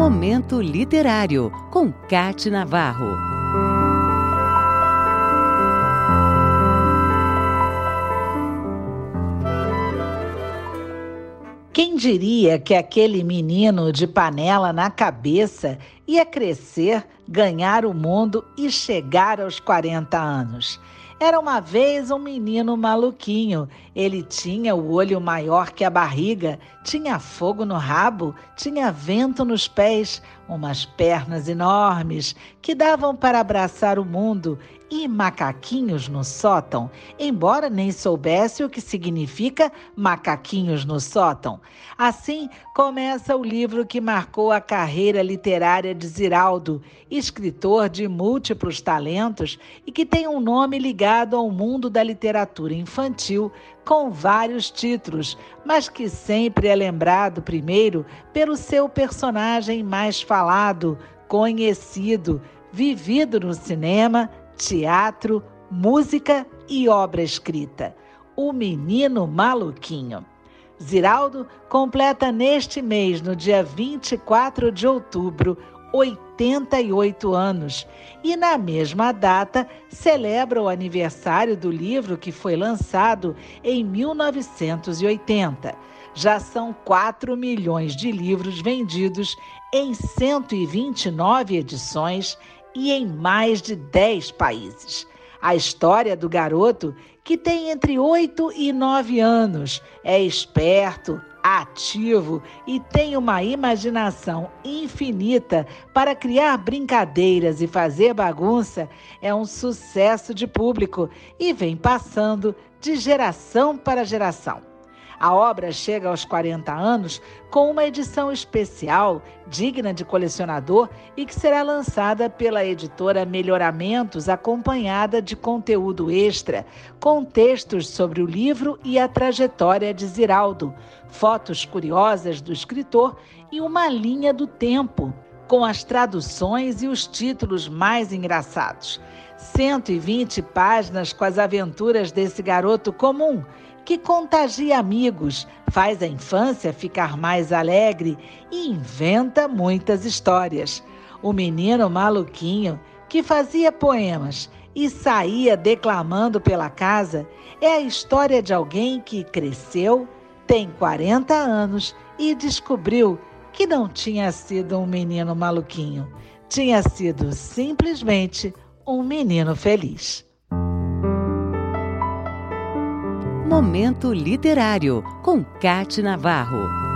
Momento Literário, com Cate Navarro. Quem diria que aquele menino de panela na cabeça ia crescer, ganhar o mundo e chegar aos 40 anos? Era uma vez um menino maluquinho. Ele tinha o olho maior que a barriga, tinha fogo no rabo, tinha vento nos pés, umas pernas enormes que davam para abraçar o mundo e macaquinhos no sótão, embora nem soubesse o que significa macaquinhos no sótão. Assim começa o livro que marcou a carreira literária de Ziraldo, escritor de múltiplos talentos e que tem um nome ligado ao mundo da literatura infantil com vários títulos, mas que sempre é lembrado primeiro pelo seu personagem mais falado, conhecido, vivido no cinema, teatro, música e obra escrita. O Menino Maluquinho. Ziraldo completa neste mês, no dia 24 de outubro, 88 anos e, na mesma data, celebra o aniversário do livro que foi lançado em 1980. Já são 4 milhões de livros vendidos em 129 edições e em mais de 10 países. A história do garoto, que tem entre 8 e 9 anos, é esperto, ativo e tem uma imaginação infinita para criar brincadeiras e fazer bagunça, é um sucesso de público e vem passando de geração para geração. A obra chega aos 40 anos com uma edição especial, digna de colecionador e que será lançada pela editora Melhoramentos, acompanhada de conteúdo extra, com textos sobre o livro e a trajetória de Ziraldo, fotos curiosas do escritor e uma linha do tempo com as traduções e os títulos mais engraçados. 120 páginas com as aventuras desse garoto comum que contagia amigos, faz a infância ficar mais alegre e inventa muitas histórias. O menino maluquinho que fazia poemas e saía declamando pela casa é a história de alguém que cresceu, tem 40 anos e descobriu que não tinha sido um menino maluquinho, tinha sido simplesmente um menino feliz. Momento Literário, com Cate Navarro.